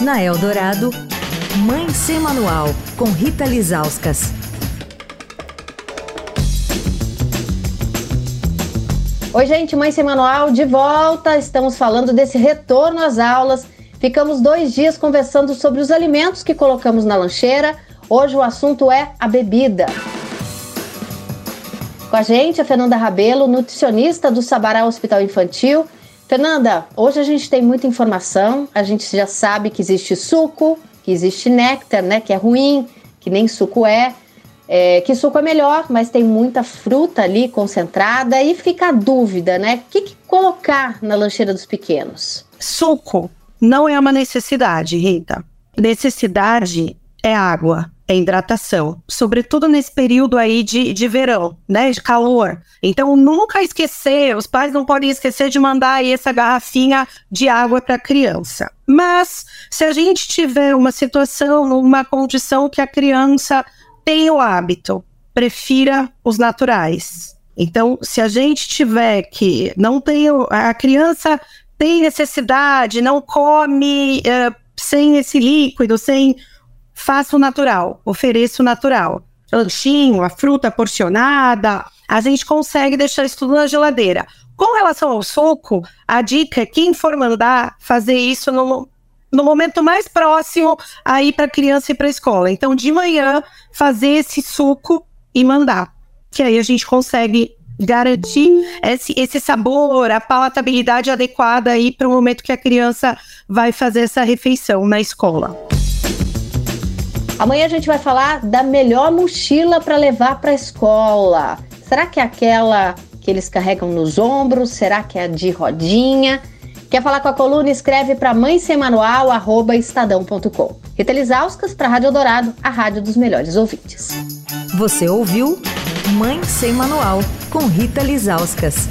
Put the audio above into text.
Na Eldorado, Mãe Sem Manual, com Rita Lizauskas. Oi, gente, Mãe Sem Manual de volta. Estamos falando desse retorno às aulas. Ficamos dois dias conversando sobre os alimentos que colocamos na lancheira. Hoje o assunto é a bebida. Com a gente, a Fernanda Rabelo, nutricionista do Sabará Hospital Infantil Fernanda, hoje a gente tem muita informação, a gente já sabe que existe suco, que existe néctar, né, que é ruim, que nem suco é, é, que suco é melhor, mas tem muita fruta ali concentrada e fica a dúvida, né? O que, que colocar na lancheira dos pequenos? Suco não é uma necessidade, Rita. Necessidade é água é hidratação, sobretudo nesse período aí de, de verão, né, de calor. Então, nunca esquecer, os pais não podem esquecer de mandar aí essa garrafinha de água para a criança. Mas, se a gente tiver uma situação, uma condição que a criança tem o hábito, prefira os naturais. Então, se a gente tiver que não tem a criança tem necessidade, não come uh, sem esse líquido, sem faça o natural, ofereça o natural. Lanchinho, a fruta porcionada, a gente consegue deixar isso tudo na geladeira. Com relação ao suco, a dica é quem for mandar fazer isso no, no momento mais próximo aí para criança ir para escola. Então, de manhã, fazer esse suco e mandar. Que aí a gente consegue garantir esse, esse sabor, a palatabilidade adequada aí para o momento que a criança vai fazer essa refeição na escola. Amanhã a gente vai falar da melhor mochila para levar para a escola. Será que é aquela que eles carregam nos ombros? Será que é a de rodinha? Quer falar com a coluna? Escreve para mãesemanual@estadão.com. Rita Lisauskas para Rádio Dourado, a rádio dos melhores ouvintes. Você ouviu Mãe Sem Manual com Rita Lisauskas.